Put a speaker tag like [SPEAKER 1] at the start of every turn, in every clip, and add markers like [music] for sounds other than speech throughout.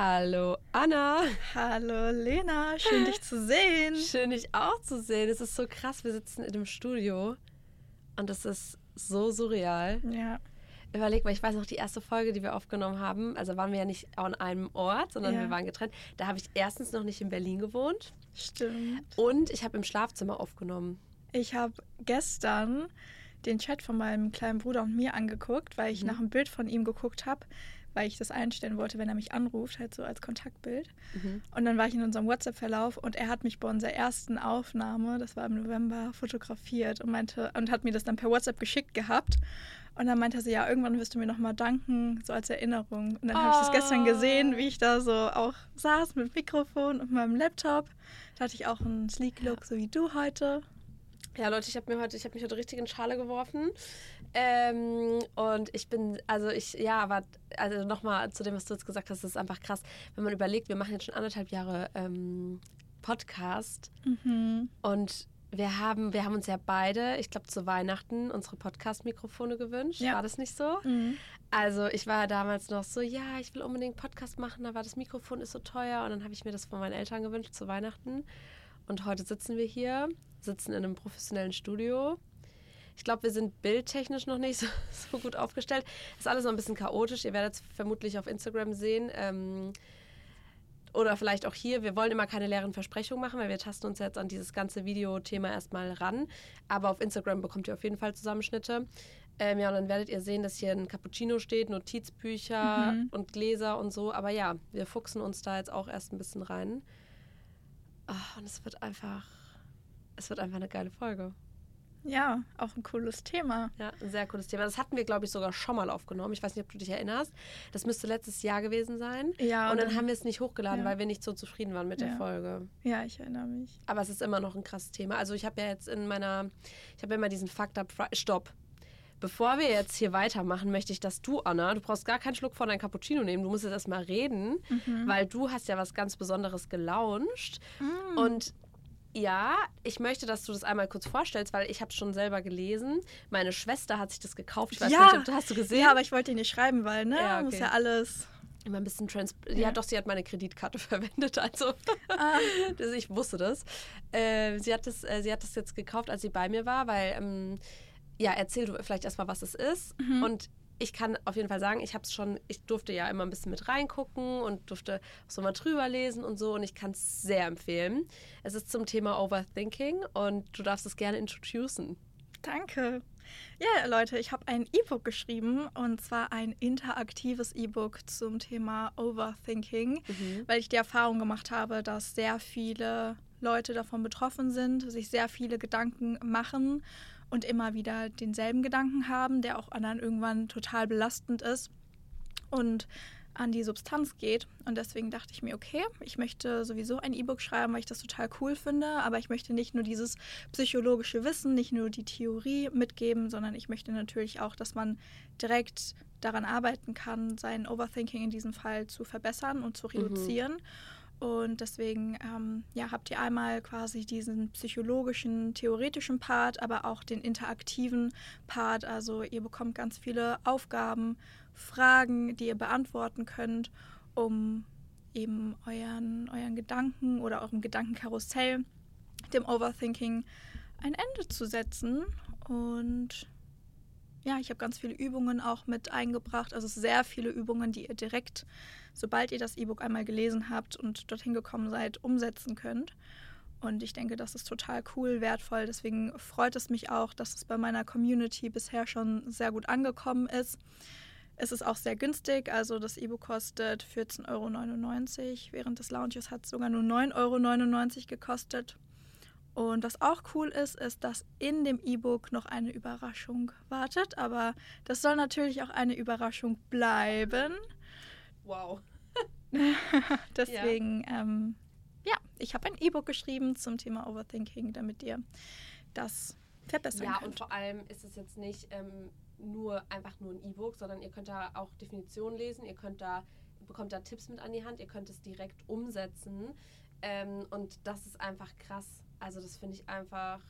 [SPEAKER 1] Hallo Anna.
[SPEAKER 2] Hallo Lena, schön dich zu sehen.
[SPEAKER 1] Schön dich auch zu sehen. Es ist so krass, wir sitzen in dem Studio und es ist so surreal.
[SPEAKER 2] Ja.
[SPEAKER 1] Überleg mal, ich weiß noch, die erste Folge, die wir aufgenommen haben, also waren wir ja nicht an einem Ort, sondern
[SPEAKER 2] Ja.
[SPEAKER 1] wir waren getrennt. Da habe ich erstens noch nicht in Berlin gewohnt
[SPEAKER 2] Stimmt.
[SPEAKER 1] und ich habe im Schlafzimmer aufgenommen.
[SPEAKER 2] Ich habe gestern den Chat von meinem kleinen Bruder und mir angeguckt, weil ich
[SPEAKER 1] Mhm.
[SPEAKER 2] nach einem Bild von ihm geguckt habe, weil ich das einstellen wollte, wenn er mich anruft, halt so als Kontaktbild.
[SPEAKER 1] Mhm.
[SPEAKER 2] Und dann war ich in unserem WhatsApp-Verlauf und er hat mich bei unserer ersten Aufnahme, das war im November, fotografiert und meinte und hat mir das dann per WhatsApp geschickt gehabt. Und dann meinte er so, ja, irgendwann wirst du mir nochmal danken, so als Erinnerung. Und dann habe ich das gestern
[SPEAKER 1] Oh.
[SPEAKER 2] gesehen, wie ich da so auch saß mit Mikrofon und meinem Laptop. Da hatte ich auch einen Sleek Look, so wie du heute.
[SPEAKER 1] Ja, Leute, ich habe mir heute, ich habe mich heute richtig in Schale geworfen. Ähm, und ich bin, also ich, ja, aber also nochmal zu dem, was du jetzt gesagt hast, das ist einfach krass. Wenn man überlegt, wir machen jetzt schon anderthalb Jahre ähm, Podcast
[SPEAKER 2] Mhm.
[SPEAKER 1] und wir haben, wir haben uns ja beide, ich glaube, zu Weihnachten unsere Podcast-Mikrofone gewünscht.
[SPEAKER 2] Ja.
[SPEAKER 1] War das nicht so?
[SPEAKER 2] Mhm.
[SPEAKER 1] Also ich war damals noch so, ja, ich will unbedingt Podcast machen, aber das Mikrofon ist so teuer. Und dann habe ich mir das von meinen Eltern gewünscht zu Weihnachten. Und heute sitzen wir hier, sitzen in einem professionellen Studio. Ich glaube, wir sind bildtechnisch noch nicht [laughs] so, so gut aufgestellt. Ist alles noch ein bisschen chaotisch. Ihr werdet es vermutlich auf Instagram sehen. Ähm, oder vielleicht auch hier. Wir wollen immer keine leeren Versprechungen machen, weil wir tasten uns jetzt an dieses ganze Videothema erstmal ran. Aber auf Instagram bekommt ihr auf jeden Fall Zusammenschnitte. Ähm, ja, und dann werdet ihr sehen, dass hier ein Cappuccino steht, Notizbücher
[SPEAKER 2] Mhm.
[SPEAKER 1] und Gläser und so. Aber ja, wir fuchsen uns da jetzt auch erst ein bisschen rein. Ah, und es wird einfach, es wird einfach eine geile Folge.
[SPEAKER 2] Ja, auch ein cooles Thema.
[SPEAKER 1] Ja, ein sehr cooles Thema. Das hatten wir, glaube ich, sogar schon mal aufgenommen. Ich weiß nicht, ob du dich erinnerst. Das müsste letztes Jahr gewesen sein.
[SPEAKER 2] Ja,
[SPEAKER 1] und dann haben wir es nicht hochgeladen,
[SPEAKER 2] ja.
[SPEAKER 1] weil wir nicht so zufrieden waren mit der
[SPEAKER 2] Ja.
[SPEAKER 1] Folge.
[SPEAKER 2] Ja, ich erinnere mich.
[SPEAKER 1] Aber es ist immer noch ein krasses Thema. Also ich habe ja jetzt in meiner, ich habe ja immer diesen Fucked Up Fri- Stopp. Bevor wir jetzt hier weitermachen, möchte ich, dass du, Anna, du brauchst gar keinen Schluck von deinem Cappuccino nehmen. Du musst jetzt erstmal reden,
[SPEAKER 2] Mhm.
[SPEAKER 1] weil du hast ja was ganz Besonderes gelauncht.
[SPEAKER 2] Mhm.
[SPEAKER 1] Und ja, ich möchte, dass du das einmal kurz vorstellst, weil ich habe es schon selber gelesen. Meine Schwester hat sich das gekauft. Ich weiß
[SPEAKER 2] Ja.
[SPEAKER 1] nicht, ob du hast du gesehen.
[SPEAKER 2] Ja, aber ich wollte dir nicht schreiben, weil, ne?
[SPEAKER 1] Ja,
[SPEAKER 2] Muss
[SPEAKER 1] okay.
[SPEAKER 2] ja alles.
[SPEAKER 1] Immer ein bisschen trans. Ja.
[SPEAKER 2] Ja.
[SPEAKER 1] doch, sie hat meine Kreditkarte [laughs] verwendet, also
[SPEAKER 2] Ah,
[SPEAKER 1] ich wusste das. Äh, sie, hat das äh, sie hat das jetzt gekauft, als sie bei mir war, weil, ähm, ja, erzähl du vielleicht erstmal, was es ist.
[SPEAKER 2] Mhm.
[SPEAKER 1] Und ich kann auf jeden Fall sagen, ich habe es schon, ich durfte ja immer ein bisschen mit reingucken und durfte auch so mal drüber lesen und so und ich kann es sehr empfehlen. Es ist zum Thema Overthinking und du darfst es gerne introducen.
[SPEAKER 2] danke. Ja, Leute, ich habe ein E-Book geschrieben und zwar ein interaktives E-Book zum Thema Overthinking, weil ich die Erfahrung gemacht habe, dass sehr viele Leute davon betroffen sind, sich sehr viele Gedanken machen und immer wieder denselben Gedanken haben, der auch anderen irgendwann total belastend ist und an die Substanz geht. Und deswegen dachte ich mir, okay, ich möchte sowieso ein E-Book schreiben, weil ich das total cool finde, aber ich möchte nicht nur dieses psychologische Wissen, nicht nur die Theorie mitgeben, sondern ich möchte natürlich auch, dass man direkt daran arbeiten kann, sein Overthinking in diesem Fall zu verbessern und zu reduzieren. Und deswegen ähm, ja, habt ihr einmal quasi diesen psychologischen, theoretischen Part, aber auch den interaktiven Part. Also ihr bekommt ganz viele Aufgaben, Fragen, die ihr beantworten könnt, um eben euren, euren Gedanken oder eurem Gedankenkarussell, dem Overthinking, ein Ende zu setzen. Und ja, ich habe ganz viele Übungen auch mit eingebracht. Also sehr viele Übungen, die ihr direkt, sobald ihr das E-Book einmal gelesen habt und dorthin gekommen seid, umsetzen könnt. Und ich denke, das ist total cool, wertvoll. Deswegen freut es mich auch, dass es bei meiner Community bisher schon sehr gut angekommen ist. Es ist auch sehr günstig, also das E-Book kostet 14,99 Euro. Während des Launches hat es sogar nur 9,99 Euro gekostet. Und was auch cool ist, ist, dass in dem E-Book noch eine Überraschung wartet. Aber das soll natürlich auch eine Überraschung bleiben.
[SPEAKER 1] Wow. [laughs]
[SPEAKER 2] Deswegen, ja, ähm, ja ich habe ein E-Book geschrieben zum Thema Overthinking, damit ihr das verbessern
[SPEAKER 1] Ja,
[SPEAKER 2] könnt.
[SPEAKER 1] und vor allem ist es jetzt nicht ähm, nur einfach nur ein E-Book, sondern ihr könnt da auch Definitionen lesen, ihr könnt da, bekommt da Tipps mit an die Hand, ihr könnt es direkt umsetzen. Ähm, und das ist einfach krass. Also das finde ich einfach,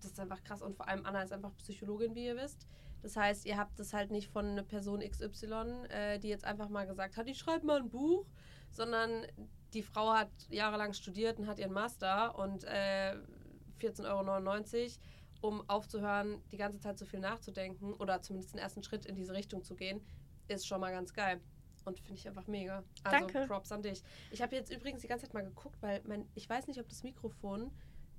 [SPEAKER 1] das ist einfach krass. Und vor allem Anna ist einfach Psychologin, wie ihr wisst. Das heißt, ihr habt das halt nicht von einer Person XY, äh, die jetzt einfach mal gesagt hat, ich schreibe mal ein Buch, sondern die Frau hat jahrelang studiert und hat ihren Master und äh, 14,99 Euro, um aufzuhören, die ganze Zeit so viel nachzudenken oder zumindest den ersten Schritt in diese Richtung zu gehen, ist schon mal ganz geil. Und finde ich einfach mega. Also
[SPEAKER 2] Danke.
[SPEAKER 1] Props an dich. Ich habe jetzt übrigens die ganze Zeit mal geguckt, weil mein, ich weiß nicht, ob das Mikrofon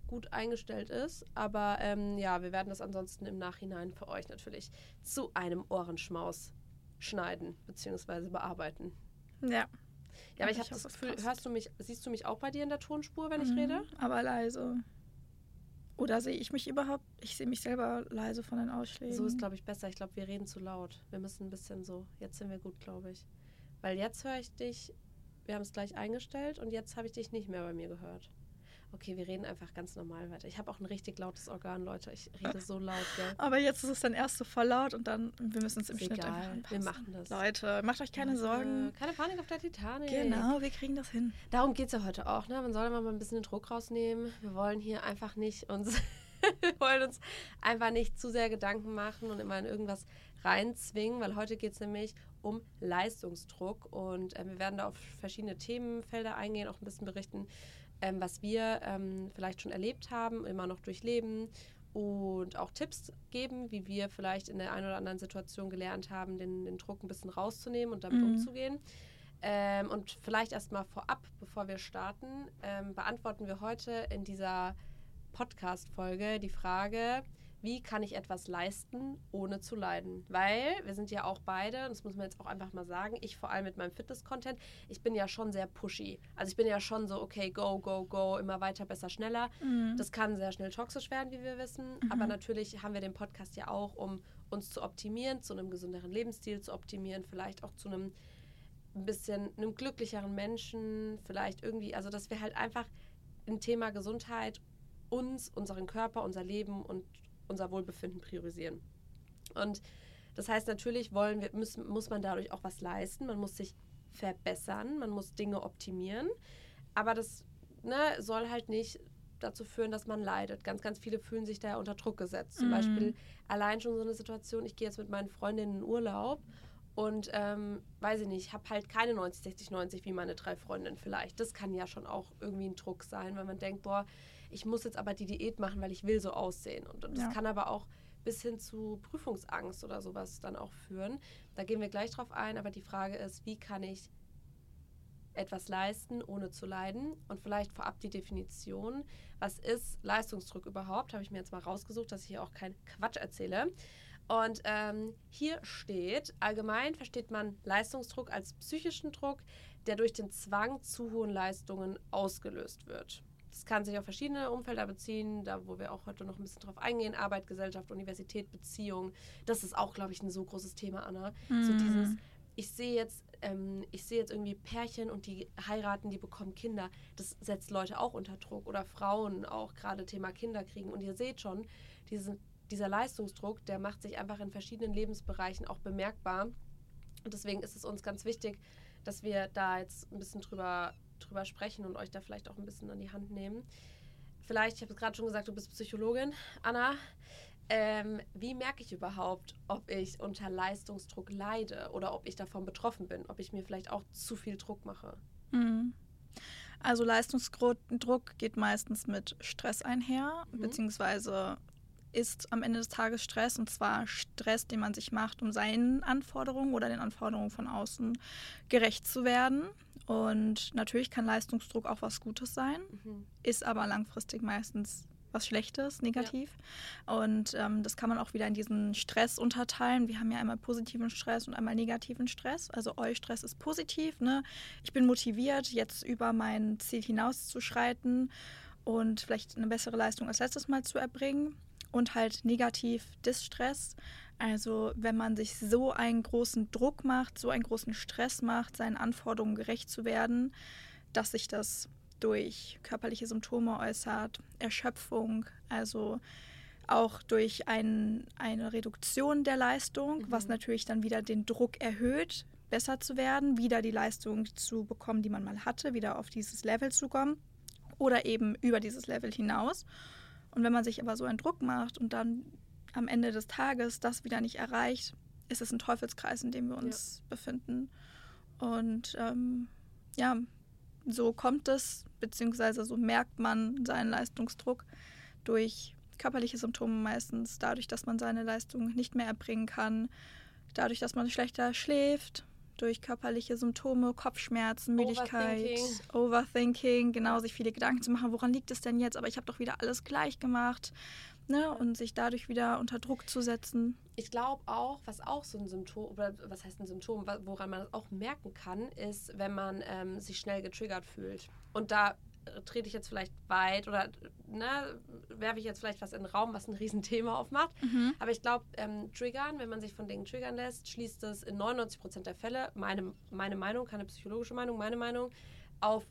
[SPEAKER 1] gut eingestellt ist, aber ähm, ja, wir werden das ansonsten im Nachhinein für euch natürlich zu einem Ohrenschmaus schneiden bzw. bearbeiten.
[SPEAKER 2] Ja.
[SPEAKER 1] Ja, aber ich
[SPEAKER 2] Ich
[SPEAKER 1] habe das Gefühl,
[SPEAKER 2] passt.
[SPEAKER 1] hörst du mich, siehst du mich auch bei dir in der Tonspur, wenn ich
[SPEAKER 2] Mhm,
[SPEAKER 1] rede?
[SPEAKER 2] Aber leise. Oder sehe ich mich überhaupt? Ich sehe mich selber leise von den Ausschlägen.
[SPEAKER 1] So ist, glaube ich, besser. Ich glaube, wir reden zu laut. Wir müssen ein bisschen so. Jetzt sind wir gut, glaube ich. Weil jetzt höre ich dich. Wir haben es gleich eingestellt und jetzt habe ich dich nicht mehr bei mir gehört. Okay, wir reden einfach ganz normal weiter. Ich habe auch ein richtig lautes Organ, Leute. Ich rede so laut, gell? [laughs]
[SPEAKER 2] Aber jetzt ist es dann erst so voll laut und dann, wir müssen es im
[SPEAKER 1] Ist
[SPEAKER 2] Schnitt
[SPEAKER 1] egal,
[SPEAKER 2] einfach
[SPEAKER 1] wir
[SPEAKER 2] anpassen.
[SPEAKER 1] machen das.
[SPEAKER 2] Leute, macht euch keine
[SPEAKER 1] Äh,
[SPEAKER 2] Sorgen.
[SPEAKER 1] Keine Panik auf der Titanic.
[SPEAKER 2] Genau, wir kriegen das hin.
[SPEAKER 1] Darum geht es ja heute auch, ne? Man soll immer mal ein bisschen den Druck rausnehmen. Wir wollen hier einfach nicht uns, [laughs] wir wollen uns einfach nicht zu sehr Gedanken machen und immer in irgendwas reinzwingen, weil heute geht es nämlich um Leistungsdruck und ähm, wir werden da auf verschiedene Themenfelder eingehen, auch ein bisschen berichten, ähm, was wir ähm, vielleicht schon erlebt haben, immer noch durchleben und auch Tipps geben, wie wir vielleicht in der einen oder anderen Situation gelernt haben, den, den Druck ein bisschen rauszunehmen und damit
[SPEAKER 2] Mhm.
[SPEAKER 1] umzugehen. Ähm, und vielleicht erstmal vorab, bevor wir starten, ähm, beantworten wir heute in dieser Podcast-Folge die Frage, wie kann ich etwas leisten, ohne zu leiden? Weil wir sind ja auch beide, und das muss man jetzt auch einfach mal sagen, ich vor allem mit meinem Fitness-Content, ich bin ja schon sehr pushy. Also ich bin ja schon so, okay, go, go, go, immer weiter, besser, schneller.
[SPEAKER 2] Mhm.
[SPEAKER 1] Das kann sehr schnell toxisch werden, wie wir wissen. Aber natürlich haben wir den Podcast ja auch, um uns zu optimieren, zu einem gesünderen Lebensstil zu optimieren, vielleicht auch zu einem ein bisschen einem glücklicheren Menschen, vielleicht irgendwie, also dass wir halt einfach im Thema Gesundheit uns, unseren Körper, unser Leben und unser Wohlbefinden priorisieren. Und das heißt, natürlich wollen wir, müssen, muss man dadurch auch was leisten, man muss sich verbessern, man muss Dinge optimieren, aber das ne, soll halt nicht dazu führen, dass man leidet. Ganz, ganz viele fühlen sich da ja unter Druck gesetzt. Zum
[SPEAKER 2] Mhm.
[SPEAKER 1] Beispiel allein schon so eine Situation, ich gehe jetzt mit meinen Freundinnen in Urlaub und ähm, weiß ich nicht, habe halt keine 90, 60, 90 wie meine drei Freundinnen vielleicht. Das kann ja schon auch irgendwie ein Druck sein, weil man denkt, boah, ich muss jetzt aber die Diät machen, weil ich will so aussehen. Und, und das
[SPEAKER 2] Ja.
[SPEAKER 1] kann aber auch bis hin zu Prüfungsangst oder sowas dann auch führen. Da gehen wir gleich drauf ein, aber die Frage ist, wie kann ich etwas leisten, ohne zu leiden? Und vielleicht vorab die Definition. Was ist Leistungsdruck überhaupt? Habe ich mir jetzt mal rausgesucht, dass ich hier auch keinen Quatsch erzähle. Und ähm, hier steht, allgemein versteht man Leistungsdruck als psychischen Druck, der durch den Zwang zu hohen Leistungen ausgelöst wird. Das kann sich auf verschiedene Umfelder beziehen, da wo wir auch heute noch ein bisschen drauf eingehen, Arbeit, Gesellschaft, Universität, Beziehung. Das ist auch, glaube ich, ein so großes Thema, Anna. So
[SPEAKER 2] Mhm.
[SPEAKER 1] dieses, ich sehe jetzt, ähm, ich sehe jetzt irgendwie Pärchen und die heiraten, die bekommen Kinder. Das setzt Leute auch unter Druck oder Frauen auch gerade Thema Kinder kriegen. Und ihr seht schon, diesen, dieser Leistungsdruck, der macht sich einfach in verschiedenen Lebensbereichen auch bemerkbar. Und deswegen ist es uns ganz wichtig, dass wir da jetzt ein bisschen drüber, drüber sprechen und euch da vielleicht auch ein bisschen an die Hand nehmen. Vielleicht, ich habe es gerade schon gesagt, du bist Psychologin, Anna. Ähm, wie merke ich überhaupt, ob ich unter Leistungsdruck leide oder ob ich davon betroffen bin, ob ich mir vielleicht auch zu viel Druck mache?
[SPEAKER 2] Mhm. Also Leistungsdruck geht meistens mit Stress einher,
[SPEAKER 1] Mhm.
[SPEAKER 2] beziehungsweise ist am Ende des Tages Stress und zwar Stress, den man sich macht, um seinen Anforderungen oder den Anforderungen von außen gerecht zu werden. Und natürlich kann Leistungsdruck auch was Gutes sein,
[SPEAKER 1] Mhm.
[SPEAKER 2] ist aber langfristig meistens was Schlechtes, negativ. Und ähm, das kann man auch wieder in diesen Stress unterteilen. Wir haben ja einmal positiven Stress und einmal negativen Stress. Also Eustress ist positiv. Ne? Ich bin motiviert, jetzt über mein Ziel hinauszuschreiten und vielleicht eine bessere Leistung als letztes Mal zu erbringen. Und halt negativ Distress. Also wenn man sich so einen großen Druck macht, so einen großen Stress macht, seinen Anforderungen gerecht zu werden, dass sich das durch körperliche Symptome äußert, Erschöpfung, also auch durch ein, eine Reduktion der Leistung,
[SPEAKER 1] Mhm.
[SPEAKER 2] was natürlich dann wieder den Druck erhöht, besser zu werden, wieder die Leistung zu bekommen, die man mal hatte, wieder auf dieses Level zu kommen oder eben über dieses Level hinaus. Und wenn man sich aber so einen Druck macht und dann am Ende des Tages das wieder nicht erreicht, ist es ein Teufelskreis, in dem wir uns befinden. Und ähm, ja, so kommt es, beziehungsweise so merkt man seinen Leistungsdruck durch körperliche Symptome meistens, dadurch, dass man seine Leistung nicht mehr erbringen kann, dadurch, dass man schlechter schläft, durch körperliche Symptome, Kopfschmerzen, Müdigkeit, Overthinking, Overthinking genau, sich viele Gedanken zu machen, woran liegt es denn jetzt, aber ich habe doch wieder alles gleich gemacht. Ne, und sich dadurch wieder unter Druck zu setzen.
[SPEAKER 1] Ich glaube auch, was auch so ein Symptom, oder was heißt ein Symptom, woran man das auch merken kann, ist, wenn man ähm, sich schnell getriggert fühlt. Und da trete ich jetzt vielleicht weit oder ne, werfe ich jetzt vielleicht was in den Raum, was ein Riesenthema aufmacht. Mhm. Aber ich glaube, ähm, triggern, wenn man sich von Dingen triggern lässt, schließt es in 99 Prozent der Fälle, meine, meine Meinung, keine psychologische Meinung, meine Meinung, auf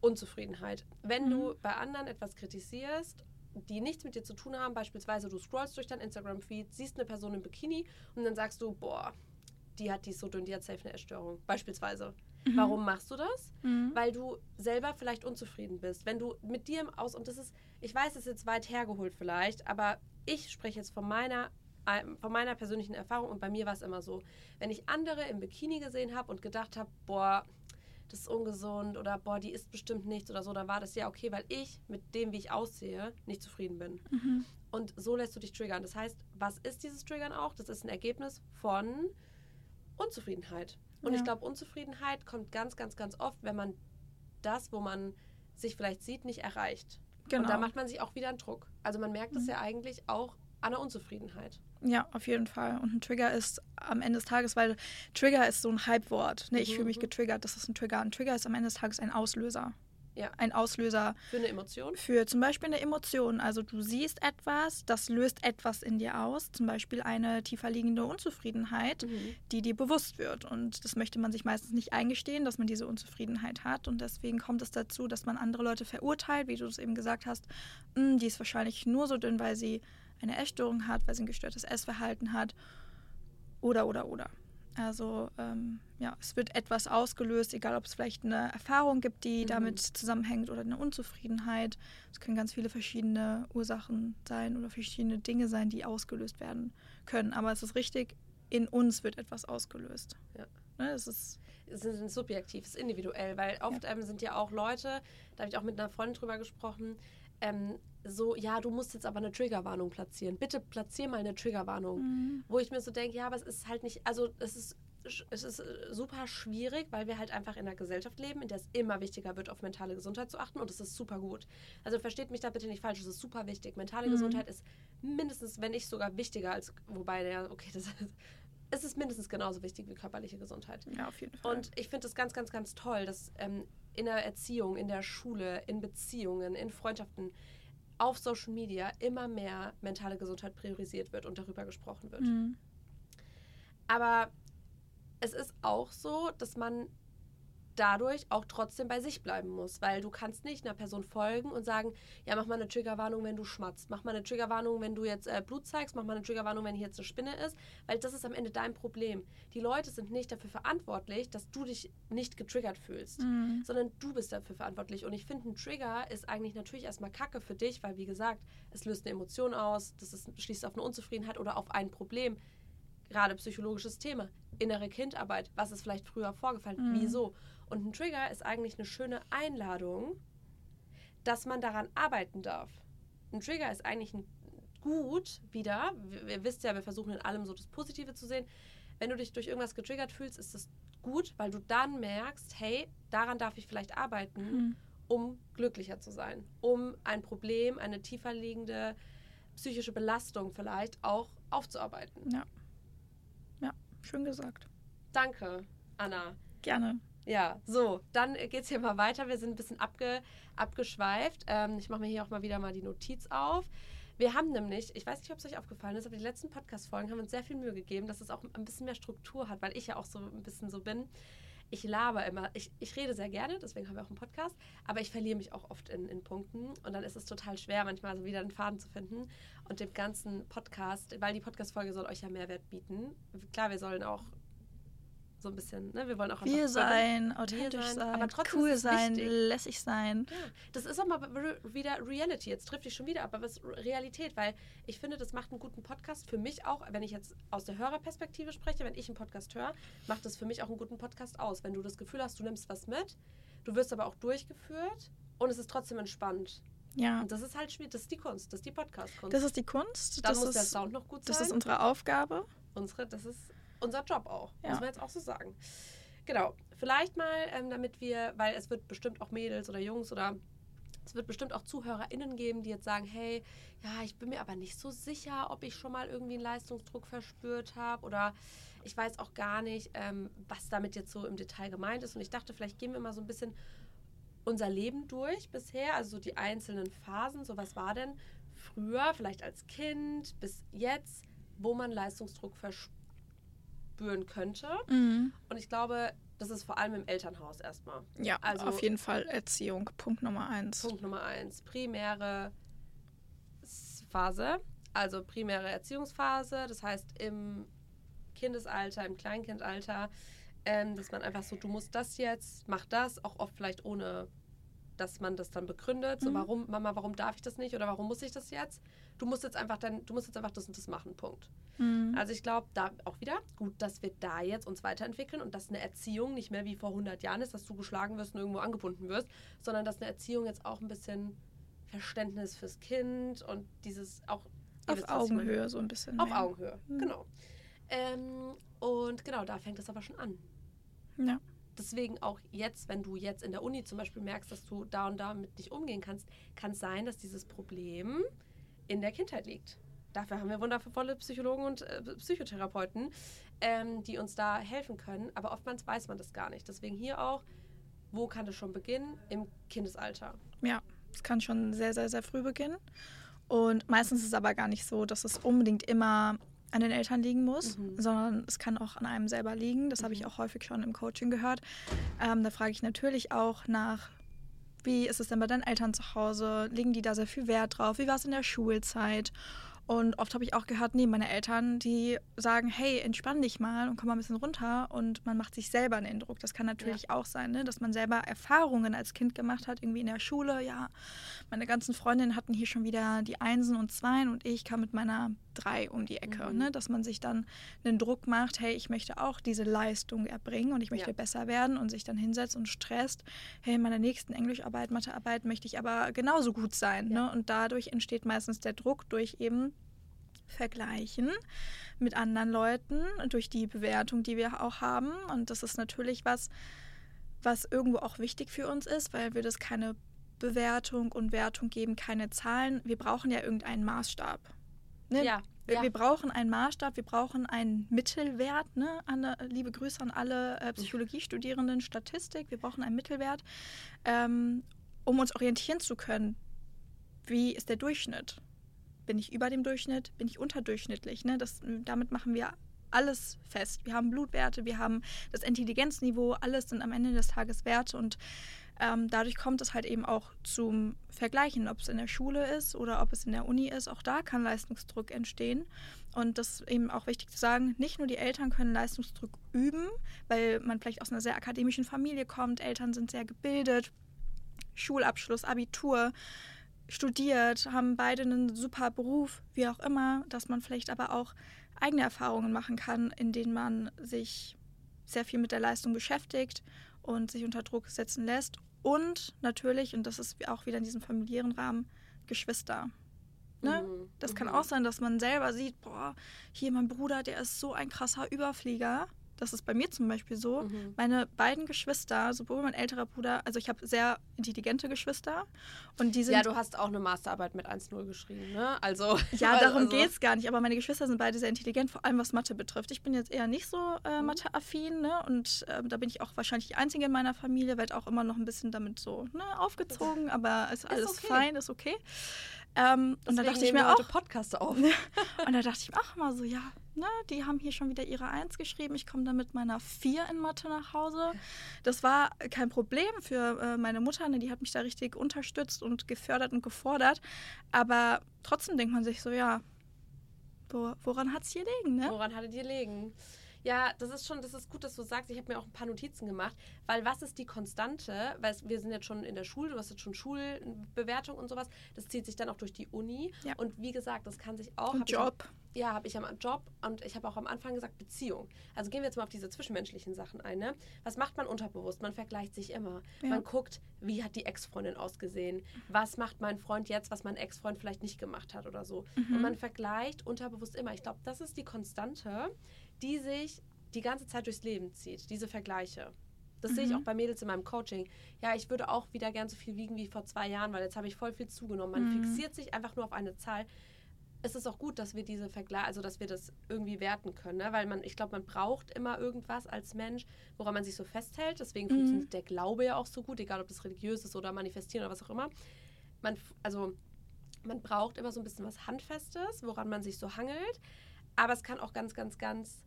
[SPEAKER 1] Unzufriedenheit. Wenn mhm. du bei anderen etwas kritisierst, die nichts mit dir zu tun haben, beispielsweise du scrollst durch dein Instagram-Feed, siehst eine Person im Bikini und dann sagst du, boah, die hat die so dünn, die hat safe eine Essstörung, beispielsweise. Mhm. Warum machst du das? Mhm. Weil du selber vielleicht unzufrieden bist. Wenn du mit dir im Aus, und das ist, ich weiß, es ist jetzt weit hergeholt vielleicht, aber ich spreche jetzt von meiner ähm, von meiner persönlichen Erfahrung und bei mir war es immer so, wenn ich andere im Bikini gesehen habe und gedacht habe, boah, das ist ungesund oder boah, die isst bestimmt nichts oder so, dann war das ja okay, weil ich mit dem, wie ich aussehe, nicht zufrieden bin. Mhm. Und so lässt du dich triggern. Das heißt, was ist dieses Triggern auch? Das ist ein Ergebnis von Unzufriedenheit. Und ja. ich glaube, Unzufriedenheit kommt ganz, ganz, ganz oft, wenn man das, wo man sich vielleicht sieht, nicht erreicht. Genau. Und da macht man sich auch wieder einen Druck. Also man merkt es mhm. ja eigentlich auch an der Unzufriedenheit.
[SPEAKER 2] Ja, auf jeden Fall. Und ein Trigger ist am Ende des Tages, weil Trigger ist so ein Hypewort. Ne, ich mhm. fühle mich mhm. getriggert, das ist ein Trigger. Ein Trigger ist am Ende des Tages ein Auslöser ja. ein Auslöser.
[SPEAKER 1] Für eine Emotion?
[SPEAKER 2] Für zum Beispiel eine Emotion. Also du siehst etwas, das löst etwas in dir aus, zum Beispiel eine tiefer liegende Unzufriedenheit, mhm. die dir bewusst wird. Und das möchte man sich meistens nicht eingestehen, dass man diese Unzufriedenheit hat. Und deswegen kommt es dazu, dass man andere Leute verurteilt, wie du es eben gesagt hast. Hm, die ist wahrscheinlich nur so dünn, weil sie eine Essstörung hat, weil sie ein gestörtes Essverhalten hat. Oder, oder, oder. Also ähm, ja, es wird etwas ausgelöst, egal ob es vielleicht eine Erfahrung gibt, die mhm. damit zusammenhängt oder eine Unzufriedenheit. Es können ganz viele verschiedene Ursachen sein oder verschiedene Dinge sein, die ausgelöst werden können. Aber es ist richtig, in uns wird etwas ausgelöst. Ja. Ne, es ist
[SPEAKER 1] es ist subjektiv, es ist individuell, weil oft ja. ähm, sind ja auch Leute, da habe ich auch mit einer Freundin drüber gesprochen, ähm, so, ja, du musst jetzt aber eine Triggerwarnung platzieren. Bitte platzier mal eine Triggerwarnung. Mhm. Wo ich mir so denke, ja, aber es ist halt nicht, also es ist es ist äh, super schwierig, weil wir halt einfach in einer Gesellschaft leben, in der es immer wichtiger wird, auf mentale Gesundheit zu achten und es ist super gut. Also versteht mich da bitte nicht falsch, es ist super wichtig. Mentale mhm. Gesundheit ist mindestens, wenn nicht sogar wichtiger als, wobei, ja, okay, das ist, es ist mindestens genauso wichtig wie körperliche Gesundheit.
[SPEAKER 2] Ja, auf jeden Fall.
[SPEAKER 1] Und ich finde es ganz, ganz, ganz toll, dass ähm, in der Erziehung, in der Schule, in Beziehungen, in Freundschaften, auf Social Media immer mehr mentale Gesundheit priorisiert wird und darüber gesprochen wird. Mhm. Aber es ist auch so, dass man dadurch auch trotzdem bei sich bleiben muss, weil du kannst nicht einer Person folgen und sagen, ja, mach mal eine Triggerwarnung, wenn du schmatzt, mach mal eine Triggerwarnung, wenn du jetzt äh, Blut zeigst, mach mal eine Triggerwarnung, wenn hier jetzt eine Spinne ist, weil das ist am Ende dein Problem. Die Leute sind nicht dafür verantwortlich, dass du dich nicht getriggert fühlst, mhm. sondern du bist dafür verantwortlich und ich finde, ein Trigger ist eigentlich natürlich erstmal Kacke für dich, weil wie gesagt, es löst eine Emotion aus, das ist, schließt auf eine Unzufriedenheit oder auf ein Problem, gerade psychologisches Thema, innere Kindarbeit, was ist vielleicht früher vorgefallen, mhm. wieso? Und ein Trigger ist eigentlich eine schöne Einladung, dass man daran arbeiten darf. Ein Trigger ist eigentlich ein gut wieder. Ihr wisst ja, wir versuchen in allem so das Positive zu sehen. Wenn du dich durch irgendwas getriggert fühlst, ist das gut, weil du dann merkst, hey, daran darf ich vielleicht arbeiten, mhm. um glücklicher zu sein, um ein Problem, eine tiefer liegende psychische Belastung vielleicht auch aufzuarbeiten.
[SPEAKER 2] Ja. Ja, schön gesagt.
[SPEAKER 1] Danke, Anna.
[SPEAKER 2] Gerne.
[SPEAKER 1] Ja, so, dann geht es hier mal weiter. Wir sind ein bisschen abge, abgeschweift. Ähm, ich mache mir hier auch mal wieder mal die Notiz auf. Wir haben nämlich, ich weiß nicht, ob es euch aufgefallen ist, aber die letzten Podcast-Folgen haben uns sehr viel Mühe gegeben, dass es auch ein bisschen mehr Struktur hat, weil ich ja auch so ein bisschen so bin. Ich laber immer, ich, ich rede sehr gerne, deswegen haben wir auch einen Podcast, aber ich verliere mich auch oft in, in Punkten und dann ist es total schwer, manchmal so wieder einen Faden zu finden. Und dem ganzen Podcast, weil die Podcast-Folge soll euch ja Mehrwert bieten. Klar, wir sollen auch so ein bisschen, ne? Wir wollen auch
[SPEAKER 2] wir sein, authentisch sein, sein, aber trotzdem cool sein, wichtig. lässig sein.
[SPEAKER 1] Ja, das ist auch mal wieder Reality. Jetzt trifft ich schon wieder ab, aber ist Realität, weil ich finde, das macht einen guten Podcast für mich auch, wenn ich jetzt aus der Hörerperspektive spreche, wenn ich einen Podcast höre, macht das für mich auch einen guten Podcast aus. Wenn du das Gefühl hast, du nimmst was mit, du wirst aber auch durchgeführt und es ist trotzdem entspannt. Ja. Und das ist halt schwierig, das ist die Kunst, das ist die Podcast-Kunst.
[SPEAKER 2] Das ist die Kunst.
[SPEAKER 1] Dann
[SPEAKER 2] das
[SPEAKER 1] muss
[SPEAKER 2] ist,
[SPEAKER 1] der Sound noch gut sein.
[SPEAKER 2] Das ist unsere Aufgabe.
[SPEAKER 1] Unsere, das ist unser Job auch, ja. muss man jetzt auch so sagen. Genau, vielleicht mal, ähm, damit wir, weil es wird bestimmt auch Mädels oder Jungs oder es wird bestimmt auch ZuhörerInnen geben, die jetzt sagen, hey, ja, ich bin mir aber nicht so sicher, ob ich schon mal irgendwie einen Leistungsdruck verspürt habe oder ich weiß auch gar nicht, ähm, was damit jetzt so im Detail gemeint ist. Und ich dachte, vielleicht gehen wir mal so ein bisschen unser Leben durch bisher, also so die einzelnen Phasen. So, was war denn früher, vielleicht als Kind bis jetzt, wo man Leistungsdruck verspürt? Spüren könnte. Mhm. Und ich glaube, das ist vor allem im Elternhaus erstmal.
[SPEAKER 2] Ja, also auf jeden Fall Erziehung, Punkt Nummer eins.
[SPEAKER 1] Punkt Nummer eins, primäre Phase, also primäre Erziehungsphase, das heißt im Kindesalter, im Kleinkindalter, ähm, dass man einfach so, du musst das jetzt, mach das, auch oft vielleicht ohne dass man das dann begründet, so mhm. warum, Mama, warum darf ich das nicht oder warum muss ich das jetzt? Du musst jetzt einfach dann, du musst jetzt einfach das und das machen, Punkt. Mhm. Also ich glaube, da auch wieder gut, dass wir da jetzt uns weiterentwickeln und dass eine Erziehung nicht mehr wie vor 100 Jahren ist, dass du geschlagen wirst und irgendwo angebunden wirst, sondern dass eine Erziehung jetzt auch ein bisschen Verständnis fürs Kind und dieses auch
[SPEAKER 2] auf wisst, Augenhöhe so ein bisschen.
[SPEAKER 1] Auf mehr. Augenhöhe, mhm. genau. Ähm, und genau, da fängt es aber schon an.
[SPEAKER 2] Ja
[SPEAKER 1] deswegen auch jetzt, wenn du jetzt in der Uni zum Beispiel merkst, dass du da und damit nicht umgehen kannst, kann es sein, dass dieses Problem in der Kindheit liegt. Dafür haben wir wundervolle Psychologen und äh, Psychotherapeuten, ähm, die uns da helfen können. Aber oftmals weiß man das gar nicht. Deswegen hier auch, wo kann das schon beginnen? Im Kindesalter.
[SPEAKER 2] Ja, es kann schon sehr, sehr, sehr früh beginnen. Und meistens ist es aber gar nicht so, dass es unbedingt immer an den Eltern liegen muss, mhm. sondern es kann auch an einem selber liegen. Das mhm. habe ich mhm. auch häufig schon im Coaching gehört. Ähm, da frage ich natürlich auch nach, wie ist es denn bei deinen Eltern zu Hause? Legen die da sehr viel Wert drauf? Wie war es in der Schulzeit? Und oft habe ich auch gehört, nee, meine Eltern, die sagen, hey, entspann dich mal und komm mal ein bisschen runter und man macht sich selber einen Eindruck. Das kann natürlich ja. auch sein, ne? dass man selber Erfahrungen als Kind gemacht hat, irgendwie in der Schule. Ja, meine ganzen Freundinnen hatten hier schon wieder die Einsen und Zweien und ich kam mit meiner Drei um die Ecke. Mhm. Ne? Dass man sich dann einen Druck macht, hey, ich möchte auch diese Leistung erbringen und ich möchte ja. besser werden und sich dann hinsetzt und stresst, hey, in meiner nächsten Englischarbeit, Mathearbeit möchte ich aber genauso gut sein. Ja. Ne? Und dadurch entsteht meistens der Druck durch eben Vergleichen mit anderen Leuten durch die Bewertung, die wir auch haben. Und das ist natürlich was, was irgendwo auch wichtig für uns ist, weil wir das keine Bewertung und Wertung geben, keine Zahlen. Wir brauchen ja irgendeinen Maßstab. Ne? Ja, wir, ja. wir, brauchen einen Maßstab, wir brauchen einen Mittelwert. Ne? Anne, liebe Grüße an alle äh, Psychologiestudierenden, Statistik. Wir brauchen einen Mittelwert, ähm, um uns orientieren zu können. Wie ist der Durchschnitt? Bin ich über dem Durchschnitt? Bin ich unterdurchschnittlich? Ne? Das, damit machen wir alles fest. Wir haben Blutwerte, wir haben das Intelligenzniveau, alles sind am Ende des Tages Werte und ähm, dadurch kommt es halt eben auch zum Vergleichen, ob es in der Schule ist oder ob es in der Uni ist. Auch da kann Leistungsdruck entstehen. Und das ist eben auch wichtig zu sagen, nicht nur die Eltern können Leistungsdruck üben, weil man vielleicht aus einer sehr akademischen Familie kommt, Eltern sind sehr gebildet, Schulabschluss, Abitur, studiert, haben beide einen super Beruf, wie auch immer, dass man vielleicht aber auch eigene Erfahrungen machen kann, in denen man sich sehr viel mit der Leistung beschäftigt und sich unter Druck setzen lässt. Und natürlich, und das ist auch wieder in diesem familiären Rahmen, Geschwister. Ne? Mhm. Das kann mhm. auch sein, dass man selber sieht, boah, hier mein Bruder, der ist so ein krasser Überflieger. Das ist bei mir zum Beispiel so. Mhm. Meine beiden Geschwister, sowohl mein älterer Bruder, also ich habe sehr intelligente Geschwister und die sind.
[SPEAKER 1] Ja, du hast auch eine Masterarbeit mit 1.0 geschrieben, ne? Also. [laughs]
[SPEAKER 2] Ja, darum also. geht es gar nicht, aber meine Geschwister sind beide sehr intelligent, vor allem was Mathe betrifft. Ich bin jetzt eher nicht so äh, mhm. Mathe-affin, ne? Und äh, da bin ich auch wahrscheinlich die Einzige in meiner Familie, werde auch immer noch ein bisschen damit so ne, aufgezogen, [laughs] aber ist alles ist okay. fein, ist okay. Ähm, [laughs] und da dachte ich mir auch.
[SPEAKER 1] Podcast auf.
[SPEAKER 2] und da dachte ich mir auch mal so, ja, ne, die haben hier schon wieder ihre Eins geschrieben. Ich komme dann mit meiner Vier in Mathe nach Hause. Das war kein Problem für äh, meine Mutter, ne, die hat mich da richtig unterstützt und gefördert und gefordert. Aber trotzdem denkt man sich so, ja, wo, woran hat es hier liegen, ne?
[SPEAKER 1] Woran hat es hier liegen? Ja, das ist schon, das ist gut, dass du sagst. Ich habe mir auch ein paar Notizen gemacht, weil was ist die Konstante? Weil wir sind jetzt schon in der Schule, du hast jetzt schon Schulbewertung und sowas. Das zieht sich dann auch durch die Uni.
[SPEAKER 2] Ja.
[SPEAKER 1] Und wie gesagt, das kann sich auch. Hab ich
[SPEAKER 2] Job.
[SPEAKER 1] am- ja, habe ich am Job und ich habe auch am Anfang gesagt Beziehung. Also gehen wir jetzt mal auf diese zwischenmenschlichen Sachen ein. Ne? Was macht man unterbewusst? Man vergleicht sich immer.
[SPEAKER 2] Ja.
[SPEAKER 1] Man guckt, wie hat die Ex-Freundin ausgesehen? Was macht mein Freund jetzt, was mein Ex-Freund vielleicht nicht gemacht hat oder so?
[SPEAKER 2] Mhm.
[SPEAKER 1] Und man vergleicht unterbewusst immer. Ich glaube, das ist die Konstante, die sich die ganze Zeit durchs Leben zieht, diese Vergleiche. Das sehe ich
[SPEAKER 2] Mhm.
[SPEAKER 1] auch bei Mädels in meinem Coaching. Ja, ich würde auch wieder gern so viel wiegen wie vor zwei Jahren, weil jetzt habe ich voll viel zugenommen. Man
[SPEAKER 2] Mhm.
[SPEAKER 1] fixiert sich einfach nur auf eine Zahl. Es ist auch gut, dass wir diese Vergleiche, also dass wir das irgendwie werten können, ne? weil man, ich glaube, man braucht immer irgendwas als Mensch, woran man sich so festhält. Deswegen
[SPEAKER 2] Mhm.
[SPEAKER 1] funktioniert der Glaube ja auch so gut, egal ob das religiös ist oder manifestieren oder was auch immer. Man, also man braucht immer so ein bisschen was Handfestes, woran man sich so hangelt. Aber es kann auch ganz, ganz, ganz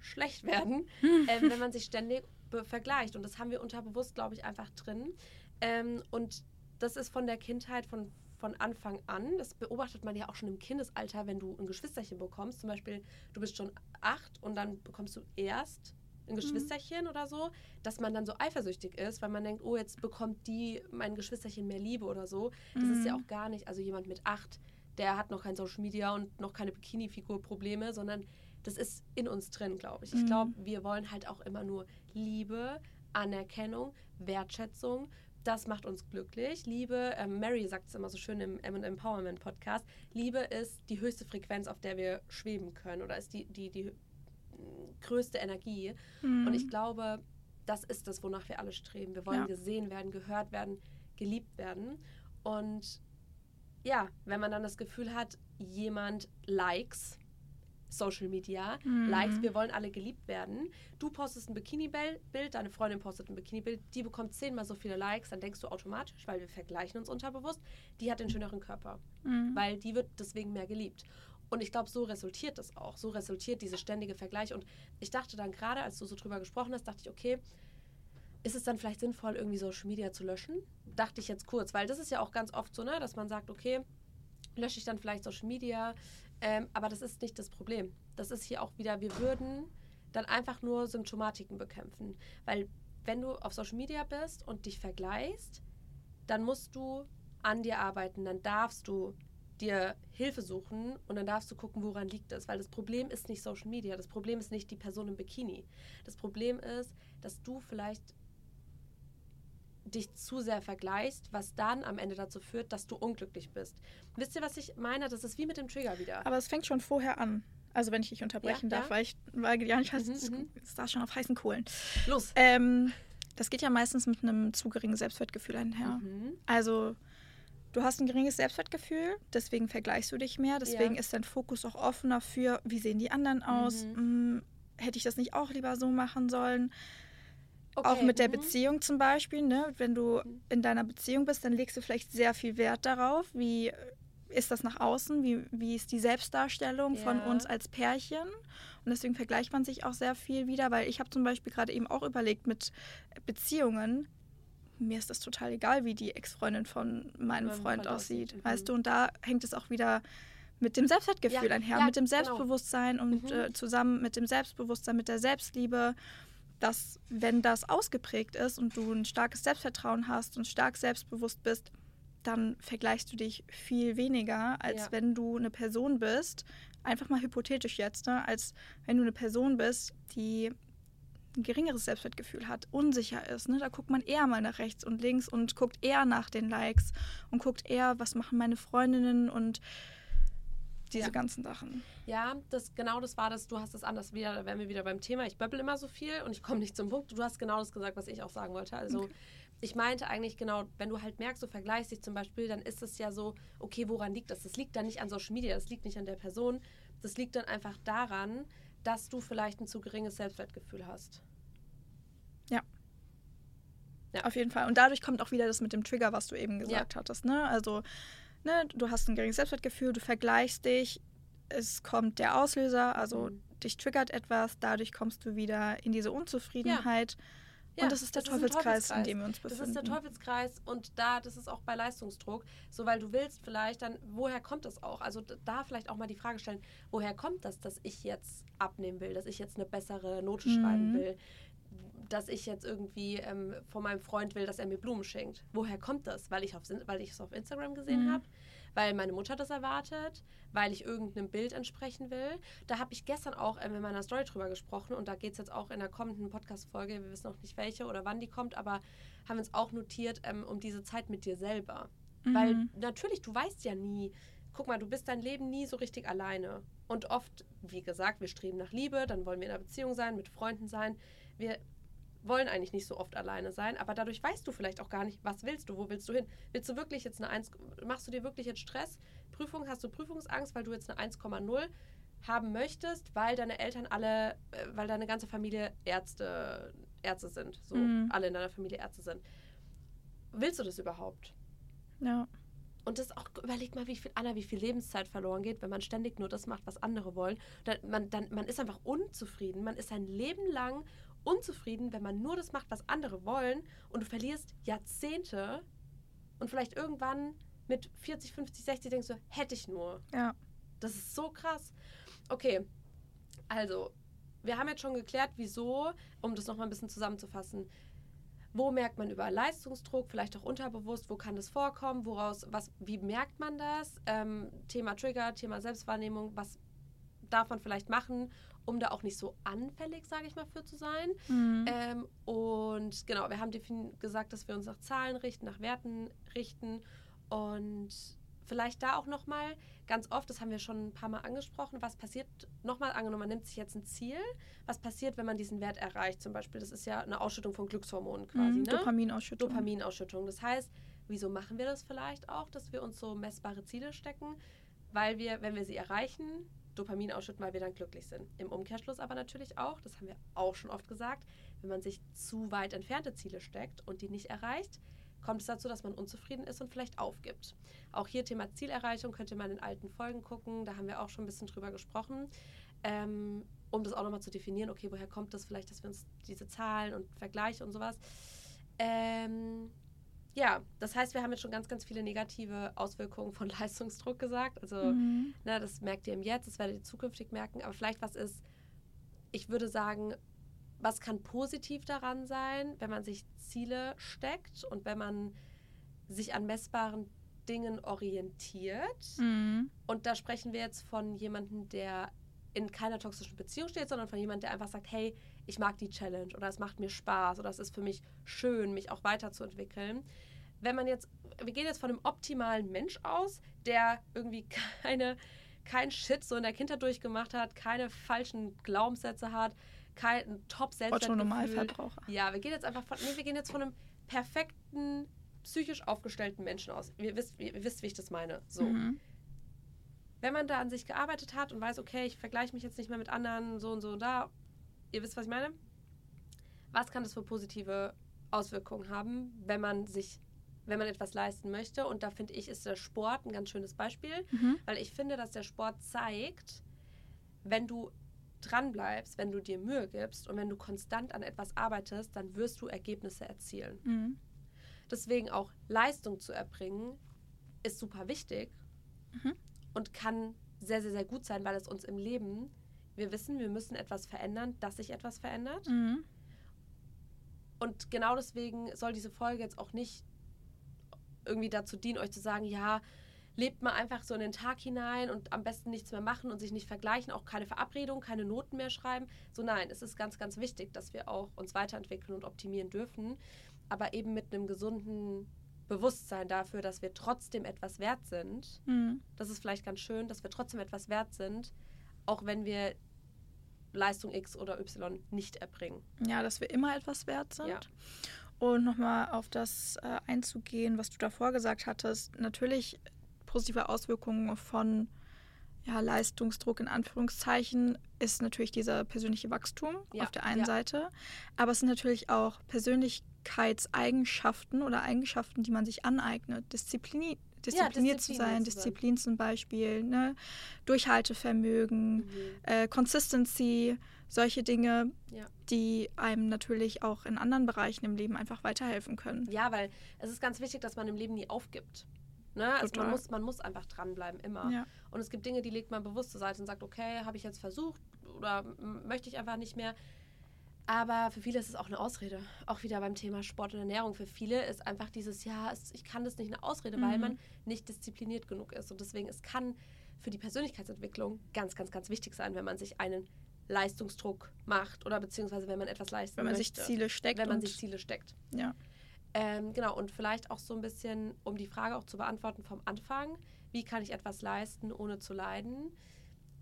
[SPEAKER 1] schlecht werden, ähm, wenn man sich ständig vergleicht. Und das haben wir unterbewusst, glaube ich, einfach drin. Ähm, und das ist von der Kindheit, von, von Anfang an. Das beobachtet man ja auch schon im Kindesalter, wenn du ein Geschwisterchen bekommst. Zum Beispiel, du bist schon acht und dann bekommst du erst ein Geschwisterchen oder so, dass man dann so eifersüchtig ist, weil man denkt, oh, jetzt bekommt die mein Geschwisterchen mehr Liebe oder so. Das ist ja
[SPEAKER 2] Mhm.
[SPEAKER 1] auch gar nicht, also jemand mit acht, der hat noch kein Social Media und noch keine Bikini-Figur-Probleme, sondern das ist in uns drin, glaube ich. Ich
[SPEAKER 2] Mhm.
[SPEAKER 1] glaube, wir wollen halt auch immer nur Liebe, Anerkennung, Wertschätzung. Das macht uns glücklich. Liebe, ähm, Mary sagt es immer so schön im M Empowerment Podcast, Liebe ist die höchste Frequenz, auf der wir schweben können oder ist die, die, die mm, größte Energie.
[SPEAKER 2] Mhm.
[SPEAKER 1] Und ich glaube, das ist das, wonach wir alle streben. Wir wollen
[SPEAKER 2] Ja.
[SPEAKER 1] gesehen werden, gehört werden, geliebt werden. Und ja, wenn man dann das Gefühl hat, jemand likes Social Media,
[SPEAKER 2] Mhm.
[SPEAKER 1] likes, wir wollen alle geliebt werden. Du postest ein Bikini-Bild, deine Freundin postet ein Bikini-Bild, die bekommt zehnmal so viele Likes, dann denkst du automatisch, weil wir vergleichen uns unterbewusst, die hat den schöneren Körper
[SPEAKER 2] Mhm.
[SPEAKER 1] weil die wird deswegen mehr geliebt. Und ich glaube, so resultiert das auch. So resultiert diese ständige Vergleich. Und ich dachte dann gerade, als du so drüber gesprochen hast, dachte ich, okay, ist es dann vielleicht sinnvoll, irgendwie Social Media zu löschen? Dachte ich jetzt kurz, weil das ist ja auch ganz oft so, ne, dass man sagt, okay, lösche ich dann vielleicht Social Media. Ähm, aber das ist nicht das Problem. Das ist hier auch wieder, wir würden dann einfach nur Symptomatiken bekämpfen. Weil wenn du auf Social Media bist und dich vergleichst, dann musst du an dir arbeiten, dann darfst du dir Hilfe suchen und dann darfst du gucken, woran liegt es. Weil das Problem ist nicht Social Media, das Problem ist nicht die Person im Bikini. Das Problem ist, dass du vielleicht dich zu sehr vergleichst, was dann am Ende dazu führt, dass du unglücklich bist. Wisst ihr, was ich meine? Das ist wie mit dem Trigger wieder.
[SPEAKER 2] Aber es fängt schon vorher an. Also wenn ich dich unterbrechen
[SPEAKER 1] Ja,
[SPEAKER 2] darf,
[SPEAKER 1] ja.
[SPEAKER 2] weil ich, weil ja nicht heißt,
[SPEAKER 1] Mhm,
[SPEAKER 2] es
[SPEAKER 1] mhm.
[SPEAKER 2] da schon auf heißen Kohlen.
[SPEAKER 1] Los!
[SPEAKER 2] Ähm, das geht ja meistens mit einem zu geringen Selbstwertgefühl einher.
[SPEAKER 1] Mhm.
[SPEAKER 2] Also du hast ein geringes Selbstwertgefühl, deswegen vergleichst du dich mehr, deswegen
[SPEAKER 1] Ja.
[SPEAKER 2] ist dein Fokus auch offener für, wie sehen die anderen aus,
[SPEAKER 1] Mhm.
[SPEAKER 2] Hm, hätte ich das nicht auch lieber so machen sollen.
[SPEAKER 1] Okay,
[SPEAKER 2] Auch mit der
[SPEAKER 1] mhm.
[SPEAKER 2] Beziehung zum Beispiel, ne? wenn du in deiner Beziehung bist, dann legst du vielleicht sehr viel Wert darauf, wie ist das nach außen, wie, wie ist die Selbstdarstellung von
[SPEAKER 1] Ja.
[SPEAKER 2] uns als Pärchen. Und deswegen vergleicht man sich auch sehr viel wieder, weil ich habe zum Beispiel gerade eben auch überlegt mit Beziehungen, mir ist das total egal, wie die Ex-Freundin von meinem Freund
[SPEAKER 1] Freund
[SPEAKER 2] aussieht.
[SPEAKER 1] mhm.
[SPEAKER 2] Weißt du, und da hängt es auch wieder mit dem Selbstwertgefühl
[SPEAKER 1] Ja,
[SPEAKER 2] einher,
[SPEAKER 1] ja,
[SPEAKER 2] mit dem
[SPEAKER 1] genau.
[SPEAKER 2] Selbstbewusstsein und
[SPEAKER 1] Mhm.
[SPEAKER 2] äh, zusammen mit dem Selbstbewusstsein, mit der Selbstliebe, dass wenn das ausgeprägt ist und du ein starkes Selbstvertrauen hast und stark selbstbewusst bist, dann vergleichst du dich viel weniger, als
[SPEAKER 1] Ja.
[SPEAKER 2] wenn du eine Person bist, einfach mal hypothetisch jetzt, ne, als wenn du eine Person bist, die ein geringeres Selbstwertgefühl hat, unsicher ist. Ne? Da guckt man eher mal nach rechts und links und guckt eher nach den Likes und guckt eher, was machen meine Freundinnen und diese
[SPEAKER 1] Ja.
[SPEAKER 2] ganzen Sachen.
[SPEAKER 1] Ja, das, genau das war das. Du hast es anders wieder, da wären wir wieder beim Thema. Ich böbbel immer so viel und ich komme nicht zum Punkt. Du hast genau das gesagt, was ich auch sagen wollte. Also
[SPEAKER 2] Okay.
[SPEAKER 1] ich meinte eigentlich genau, wenn du halt merkst, du vergleichst dich zum Beispiel, dann ist es ja so, okay, woran liegt das? Das liegt dann nicht an Social Media, das liegt nicht an der Person. Das liegt dann einfach daran, dass du vielleicht ein zu geringes Selbstwertgefühl hast. Ja.
[SPEAKER 2] Auf jeden Fall. Und dadurch kommt auch wieder das mit dem Trigger, was du eben gesagt hattest. Ne? Also, ne, du hast ein geringes Selbstwertgefühl, du vergleichst dich, es kommt der Auslöser, also
[SPEAKER 1] Mhm.
[SPEAKER 2] dich triggert etwas, dadurch kommst du wieder in diese Unzufriedenheit Ja, und das ist der das Teufelskreis, ist Teufelskreis, in dem wir uns befinden.
[SPEAKER 1] Das ist der Teufelskreis und da, das ist auch bei Leistungsdruck, so weil du willst vielleicht dann, woher kommt das auch? Also da vielleicht auch mal die Frage stellen, woher kommt das, dass ich jetzt abnehmen will, dass ich jetzt eine bessere Note mhm. schreiben will, dass ich jetzt irgendwie ähm, von meinem Freund will, dass er mir Blumen schenkt. Woher kommt das? Weil ich, auf, weil ich es auf Instagram gesehen mhm. habe? Weil meine Mutter das erwartet? Weil ich irgendeinem Bild entsprechen will? Da habe ich gestern auch ähm, in meiner Story drüber gesprochen und da geht es jetzt auch in der kommenden Podcast-Folge, wir wissen noch nicht welche oder wann die kommt, aber haben uns auch notiert ähm, um diese Zeit mit dir selber. Mhm. Weil natürlich, du weißt ja nie, guck mal, du bist dein Leben nie so richtig alleine. Und oft, wie gesagt, wir streben nach Liebe, dann wollen wir in einer Beziehung sein, mit Freunden sein. Wir wollen eigentlich nicht so oft alleine sein, aber dadurch weißt du vielleicht auch gar nicht, was willst du, wo willst du hin? Willst du wirklich jetzt eine 1, machst du dir wirklich jetzt Stress? Prüfung, hast du Prüfungsangst, weil du jetzt eine 1,0 haben möchtest, weil deine Eltern alle, äh, weil deine ganze Familie Ärzte, Ärzte sind, so mhm. alle in deiner Familie Ärzte sind. Willst du das überhaupt?
[SPEAKER 2] Ja.
[SPEAKER 1] Und das auch, überleg mal, wie viel, Anna, wie viel Lebenszeit verloren geht, wenn man ständig nur das macht, was andere wollen. Dann, man, dann, man ist einfach unzufrieden. Man ist sein Leben lang unzufrieden, wenn man nur das macht, was andere wollen und du verlierst Jahrzehnte und vielleicht irgendwann mit 40, 50, 60 denkst du, hätte ich nur.
[SPEAKER 2] Ja.
[SPEAKER 1] Das ist so krass. Okay, also, wir haben jetzt schon geklärt, wieso, um das nochmal ein bisschen zusammenzufassen. Wo merkt man über Leistungsdruck, vielleicht auch unterbewusst, wo kann das vorkommen, woraus, was, wie merkt man das? Ähm, Thema Trigger, Thema Selbstwahrnehmung, was darf man vielleicht machen, um da auch nicht so anfällig, sage ich mal, für zu sein. Mhm. Ähm, und genau, wir haben gesagt, dass wir uns nach Zahlen richten, nach Werten richten und vielleicht da auch nochmal ganz oft, das haben wir schon ein paar Mal angesprochen, was passiert, nochmal angenommen, man nimmt sich jetzt ein Ziel, was passiert, wenn man diesen Wert erreicht zum Beispiel, das ist ja eine Ausschüttung von Glückshormonen quasi. Mhm,
[SPEAKER 2] ne? Dopaminausschüttung.
[SPEAKER 1] Dopaminausschüttung. Das heißt, wieso machen wir das vielleicht auch, dass wir uns so messbare Ziele stecken? Weil wir, wenn wir sie erreichen, Dopamin ausschütten, weil wir dann glücklich sind. Im Umkehrschluss aber natürlich auch, das haben wir auch schon oft gesagt, wenn man sich zu weit entfernte Ziele steckt und die nicht erreicht, kommt es dazu, dass man unzufrieden ist und vielleicht aufgibt. Auch hier Thema Zielerreichung könnt ihr mal in alten Folgen gucken, da haben wir auch schon ein bisschen drüber gesprochen, ähm, um das auch nochmal zu definieren, okay, woher kommt das vielleicht, dass wir uns diese Zahlen und Vergleiche und sowas. Ähm, ja, das heißt, wir haben jetzt schon ganz, ganz viele negative Auswirkungen von [laughs] Leistungsdruck gesagt. Also, mhm. na, ne, das merkt ihr im Jetzt, das werdet ihr zukünftig merken. Aber vielleicht was ist, ich würde sagen, was kann positiv daran sein, wenn man sich Ziele steckt und wenn man sich an messbaren Dingen orientiert. Mhm. Und da sprechen wir jetzt von jemandem, der in keiner toxischen Beziehung steht, sondern von jemandem, der einfach sagt, hey, ich mag die Challenge oder es macht mir Spaß oder es ist für mich schön, mich auch weiterzuentwickeln. Wenn man jetzt, wir gehen jetzt von einem optimalen Mensch aus, der irgendwie [laughs] keine, kein Shit so in der Kindheit durchgemacht hat, keine falschen Glaubenssätze hat, kein top
[SPEAKER 2] Otto Normalverbraucher.
[SPEAKER 1] Ja, wir gehen jetzt einfach von, nee, wir gehen jetzt von einem perfekten, psychisch aufgestellten Menschen aus. Ihr wisst, ihr wisst wie ich das meine. So. Mhm wenn man da an sich gearbeitet hat und weiß, okay, ich vergleiche mich jetzt nicht mehr mit anderen, so und so und da, ihr wisst, was ich meine? Was kann das für positive Auswirkungen haben, wenn man sich, wenn man etwas leisten möchte? Und da finde ich, ist der Sport ein ganz schönes Beispiel, mhm. weil ich finde, dass der Sport zeigt, wenn du dranbleibst, wenn du dir Mühe gibst und wenn du konstant an etwas arbeitest, dann wirst du Ergebnisse erzielen. Mhm. Deswegen auch Leistung zu erbringen, ist super wichtig. Mhm und kann sehr, sehr, sehr gut sein, weil es uns im Leben, wir wissen, wir müssen etwas verändern, dass sich etwas verändert. Mhm. Und genau deswegen soll diese Folge jetzt auch nicht irgendwie dazu dienen, euch zu sagen, ja, lebt mal einfach so in den Tag hinein und am besten nichts mehr machen und sich nicht vergleichen, auch keine Verabredung, keine Noten mehr schreiben. So nein, es ist ganz, ganz wichtig, dass wir auch uns weiterentwickeln und optimieren dürfen, aber eben mit einem gesunden Bewusstsein dafür, dass wir trotzdem etwas wert sind. Mhm. Das ist vielleicht ganz schön, dass wir trotzdem etwas wert sind, auch wenn wir Leistung X oder Y nicht erbringen.
[SPEAKER 2] Ja, dass wir immer etwas wert sind. Ja. Und nochmal auf das äh, einzugehen, was du davor gesagt hattest. Natürlich positive Auswirkungen von ja, Leistungsdruck in Anführungszeichen ist natürlich dieser persönliche Wachstum ja, auf der einen ja. Seite, aber es sind natürlich auch Persönlichkeitseigenschaften oder Eigenschaften, die man sich aneignet. Disziplin, diszipliniert ja, zu sein, Disziplin zum Beispiel, ne? Durchhaltevermögen, mhm. äh, Consistency, solche Dinge, ja. die einem natürlich auch in anderen Bereichen im Leben einfach weiterhelfen können.
[SPEAKER 1] Ja, weil es ist ganz wichtig, dass man im Leben nie aufgibt. Ne? Also man muss, man muss einfach dranbleiben, immer. Ja. Und es gibt Dinge, die legt man bewusst zur Seite und sagt, okay, habe ich jetzt versucht oder möchte ich einfach nicht mehr. Aber für viele ist es auch eine Ausrede. Auch wieder beim Thema Sport und Ernährung. Für viele ist einfach dieses, ja, ich kann das nicht eine Ausrede, mhm. weil man nicht diszipliniert genug ist. Und deswegen, es kann für die Persönlichkeitsentwicklung ganz, ganz, ganz wichtig sein, wenn man sich einen Leistungsdruck macht oder beziehungsweise wenn man etwas leisten
[SPEAKER 2] Wenn man
[SPEAKER 1] möchte,
[SPEAKER 2] sich Ziele steckt.
[SPEAKER 1] Wenn man sich Ziele steckt.
[SPEAKER 2] Ja.
[SPEAKER 1] Ähm, genau, und vielleicht auch so ein bisschen, um die Frage auch zu beantworten vom Anfang, wie kann ich etwas leisten, ohne zu leiden?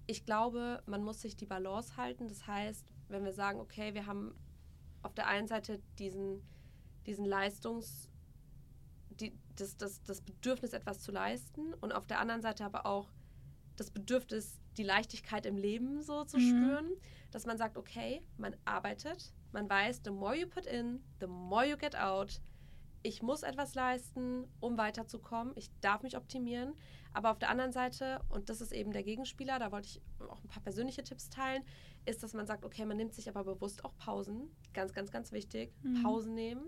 [SPEAKER 1] Ich glaube, man muss sich die Balance halten. Das heißt, wenn wir sagen, okay, wir haben auf der einen Seite diesen, diesen Leistungs, die, das, das, das Bedürfnis, etwas zu leisten und auf der anderen Seite aber auch das Bedürfnis, die Leichtigkeit im Leben so zu mhm. spüren, dass man sagt, okay, man arbeitet, man weiß, the more you put in, the more you get out ich muss etwas leisten, um weiterzukommen. Ich darf mich optimieren. Aber auf der anderen Seite, und das ist eben der Gegenspieler, da wollte ich auch ein paar persönliche Tipps teilen, ist, dass man sagt, okay, man nimmt sich aber bewusst auch Pausen. Ganz, ganz, ganz wichtig. Mhm. Pausen nehmen.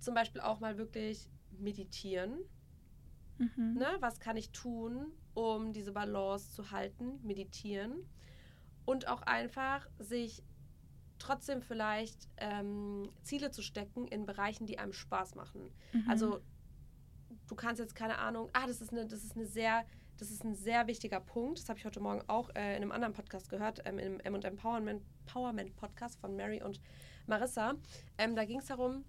[SPEAKER 1] Zum Beispiel auch mal wirklich meditieren. Mhm. Ne? Was kann ich tun, um diese Balance zu halten? Meditieren. Und auch einfach sich trotzdem vielleicht ähm, Ziele zu stecken in Bereichen, die einem Spaß machen. Mhm. Also du kannst jetzt keine Ahnung, ah, das ist eine, das ist eine sehr, das ist ein sehr wichtiger Punkt. Das habe ich heute Morgen auch äh, in einem anderen Podcast gehört, ähm, im M Empowerment, Empowerment Podcast von Mary und Marissa. Ähm, da ging es darum,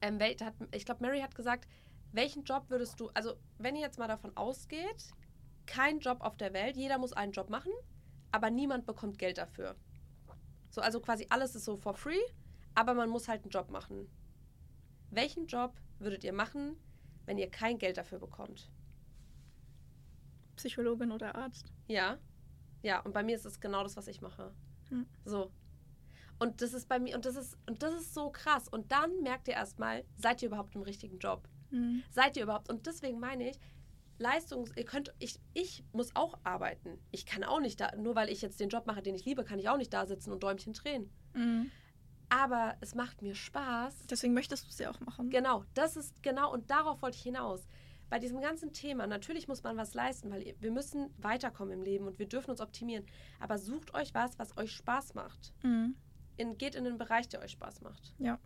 [SPEAKER 1] ähm, hat, ich glaube, Mary hat gesagt, welchen Job würdest du, also wenn ihr jetzt mal davon ausgeht, kein Job auf der Welt, jeder muss einen Job machen, aber niemand bekommt Geld dafür. So, also quasi alles ist so for free, aber man muss halt einen Job machen. Welchen Job würdet ihr machen, wenn ihr kein Geld dafür bekommt?
[SPEAKER 2] Psychologin oder Arzt.
[SPEAKER 1] Ja. Ja, und bei mir ist es genau das, was ich mache. Hm. So. Und das ist bei mir, und das ist, und das ist so krass. Und dann merkt ihr erstmal, seid ihr überhaupt im richtigen Job? Hm. Seid ihr überhaupt? Und deswegen meine ich, Leistungs, ihr könnt, ich, ich muss auch arbeiten. Ich kann auch nicht da, nur weil ich jetzt den Job mache, den ich liebe, kann ich auch nicht da sitzen und Däumchen drehen. Mhm. Aber es macht mir Spaß.
[SPEAKER 2] Deswegen möchtest du es ja auch machen.
[SPEAKER 1] Genau, das ist genau, und darauf wollte ich hinaus. Bei diesem ganzen Thema, natürlich muss man was leisten, weil wir müssen weiterkommen im Leben und wir dürfen uns optimieren. Aber sucht euch was, was euch Spaß macht. Mhm. In, geht in den Bereich, der euch Spaß macht.
[SPEAKER 2] Ja.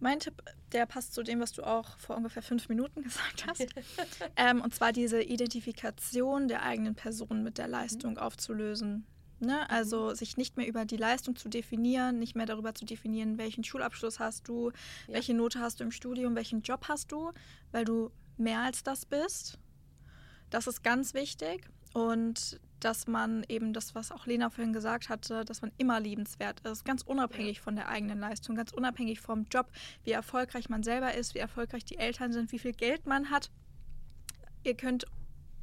[SPEAKER 2] Mein Tipp, der passt zu dem, was du auch vor ungefähr fünf Minuten [laughs] gesagt hast. [laughs] ähm, und zwar diese Identifikation der eigenen Person mit der Leistung mhm. aufzulösen. Ne? Also sich nicht mehr über die Leistung zu definieren, nicht mehr darüber zu definieren, welchen Schulabschluss hast du, ja. welche Note hast du im Studium, welchen Job hast du, weil du mehr als das bist. Das ist ganz wichtig. Und dass man eben das, was auch Lena vorhin gesagt hatte, dass man immer liebenswert ist, ganz unabhängig von der eigenen Leistung, ganz unabhängig vom Job, wie erfolgreich man selber ist, wie erfolgreich die Eltern sind, wie viel Geld man hat. Ihr könnt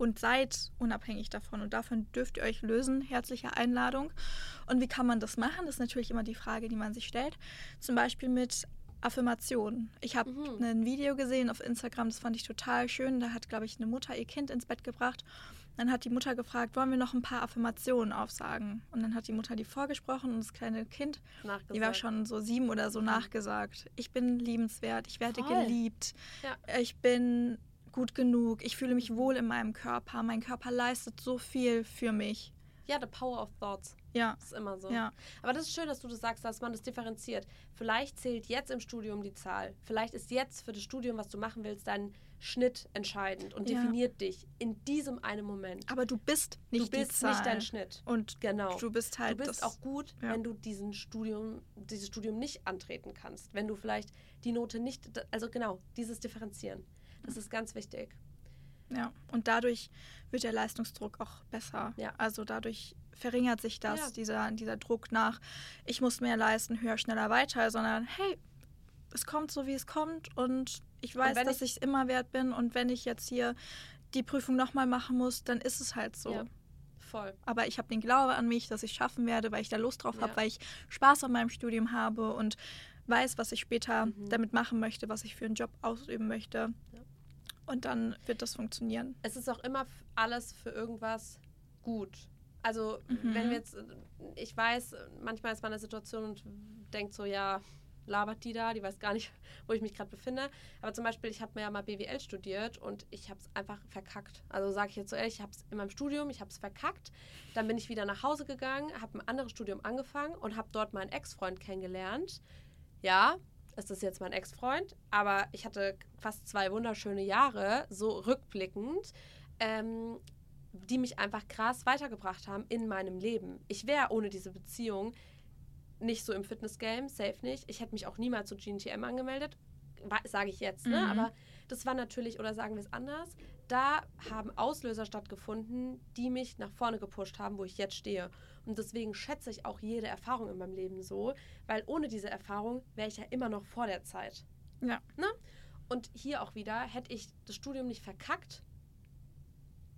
[SPEAKER 2] und seid unabhängig davon und davon dürft ihr euch lösen. Herzliche Einladung. Und wie kann man das machen? Das ist natürlich immer die Frage, die man sich stellt. Zum Beispiel mit Affirmationen. Ich habe mhm. ein Video gesehen auf Instagram, das fand ich total schön. Da hat, glaube ich, eine Mutter ihr Kind ins Bett gebracht dann hat die Mutter gefragt, wollen wir noch ein paar Affirmationen aufsagen? Und dann hat die Mutter die vorgesprochen und das kleine Kind, die war schon so sieben oder so, mhm. nachgesagt. Ich bin liebenswert, ich werde Voll. geliebt, ja. ich bin gut genug, ich fühle mich wohl in meinem Körper, mein Körper leistet so viel für mich.
[SPEAKER 1] Ja, the power of thoughts.
[SPEAKER 2] Ja.
[SPEAKER 1] Das ist immer so.
[SPEAKER 2] Ja.
[SPEAKER 1] Aber das ist schön, dass du das sagst, dass man das differenziert. Vielleicht zählt jetzt im Studium die Zahl. Vielleicht ist jetzt für das Studium, was du machen willst, dein Schnitt entscheidend und ja. definiert dich in diesem einen Moment.
[SPEAKER 2] Aber du bist nicht
[SPEAKER 1] Du bist nicht dein Schnitt.
[SPEAKER 2] Und genau. du bist halt
[SPEAKER 1] Du bist auch gut, ja. wenn du diesen Studium, dieses Studium nicht antreten kannst. Wenn du vielleicht die Note nicht, also genau, dieses Differenzieren. Das ist ganz wichtig.
[SPEAKER 2] Ja, und dadurch wird der Leistungsdruck auch besser. Ja. Also dadurch verringert sich das, ja. dieser, dieser Druck nach, ich muss mehr leisten, höher, schneller, weiter, sondern hey, es kommt so, wie es kommt und ich weiß, und dass ich es immer wert bin und wenn ich jetzt hier die Prüfung nochmal machen muss, dann ist es halt so. Ja,
[SPEAKER 1] voll.
[SPEAKER 2] Aber ich habe den Glaube an mich, dass ich es schaffen werde, weil ich da Lust drauf ja. habe, weil ich Spaß an meinem Studium habe und weiß, was ich später mhm. damit machen möchte, was ich für einen Job ausüben möchte. Und dann wird das funktionieren.
[SPEAKER 1] Es ist auch immer alles für irgendwas gut. Also, mhm. wenn wir jetzt, ich weiß, manchmal ist man in einer Situation und denkt so, ja, labert die da, die weiß gar nicht, [laughs] wo ich mich gerade befinde. Aber zum Beispiel, ich habe mir ja mal BWL studiert und ich habe es einfach verkackt. Also sage ich jetzt so ehrlich, ich habe es in meinem Studium, ich habe es verkackt. Dann bin ich wieder nach Hause gegangen, habe ein anderes Studium angefangen und habe dort meinen Ex-Freund kennengelernt. Ja, ist jetzt mein Ex-Freund, aber ich hatte fast zwei wunderschöne Jahre, so rückblickend. Ähm, die mich einfach krass weitergebracht haben in meinem Leben. Ich wäre ohne diese Beziehung nicht so im Fitness-Game, safe nicht. Ich hätte mich auch niemals zu GNTM angemeldet, sage ich jetzt, ne? Mhm. Aber das war natürlich, oder sagen wir es anders, da haben Auslöser stattgefunden, die mich nach vorne gepusht haben, wo ich jetzt stehe. Und deswegen schätze ich auch jede Erfahrung in meinem Leben so, weil ohne diese Erfahrung wäre ich ja immer noch vor der Zeit.
[SPEAKER 2] Ja.
[SPEAKER 1] Ne? Und hier auch wieder, hätte ich das Studium nicht verkackt,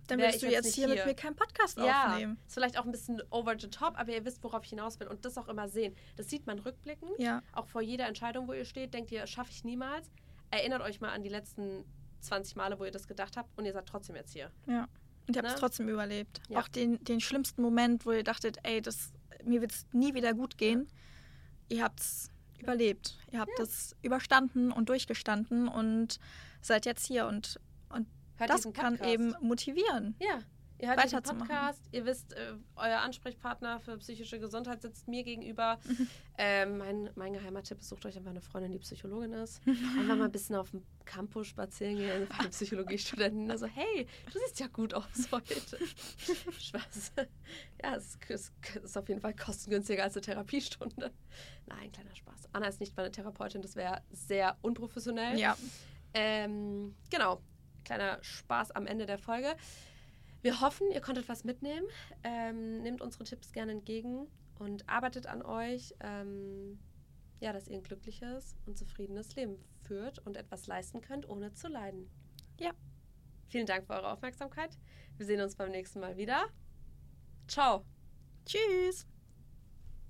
[SPEAKER 2] dann würdest du jetzt, hier, hier, mit mir keinen Podcast ja, aufnehmen.
[SPEAKER 1] Ist vielleicht auch ein bisschen over the top, aber ihr wisst, worauf ich hinaus will. Und das auch immer sehen. Das sieht man rückblickend.
[SPEAKER 2] Ja.
[SPEAKER 1] Auch vor jeder Entscheidung, wo ihr steht, denkt ihr, schaffe ich niemals. Erinnert euch mal an die letzten 20 Male, wo ihr das gedacht habt und ihr seid trotzdem jetzt hier.
[SPEAKER 2] Ja. Und ihr habt es ne? trotzdem überlebt. Ja. Auch den, den schlimmsten Moment, wo ihr dachtet, ey, das, mir wird es nie wieder gut gehen. Ja. Ihr habt es überlebt. Ihr habt es überstanden und durchgestanden und seid jetzt hier und, und Hört das kann eben motivieren.
[SPEAKER 1] Ja, ihr hört diesen Podcast, ihr wisst, äh, euer Ansprechpartner für psychische Gesundheit sitzt mir gegenüber. [laughs] ähm, mein, mein geheimer Tipp ist, sucht euch einfach eine Freundin, die Psychologin ist. [laughs] einfach mal ein bisschen auf dem Campus spazieren gehen, [laughs] bei Psychologiestudenten. Also, hey, du siehst ja gut aus heute. Spaß. Ja, es ist, ist auf jeden Fall kostengünstiger als eine Therapiestunde. Nein, kleiner Spaß. Anna ist nicht meine Therapeutin, das wäre sehr unprofessionell.
[SPEAKER 2] Ja.
[SPEAKER 1] Ähm, genau, kleiner Spaß am Ende der Folge. Wir hoffen, ihr konntet was mitnehmen. Ähm, nehmt unsere Tipps gerne entgegen und arbeitet an euch, ähm, ja, dass ihr ein glückliches und zufriedenes Leben führt und etwas leisten könnt, ohne zu leiden.
[SPEAKER 2] Ja.
[SPEAKER 1] Vielen Dank für eure Aufmerksamkeit. Wir sehen uns beim nächsten Mal wieder. Ciao.
[SPEAKER 2] Tschüss.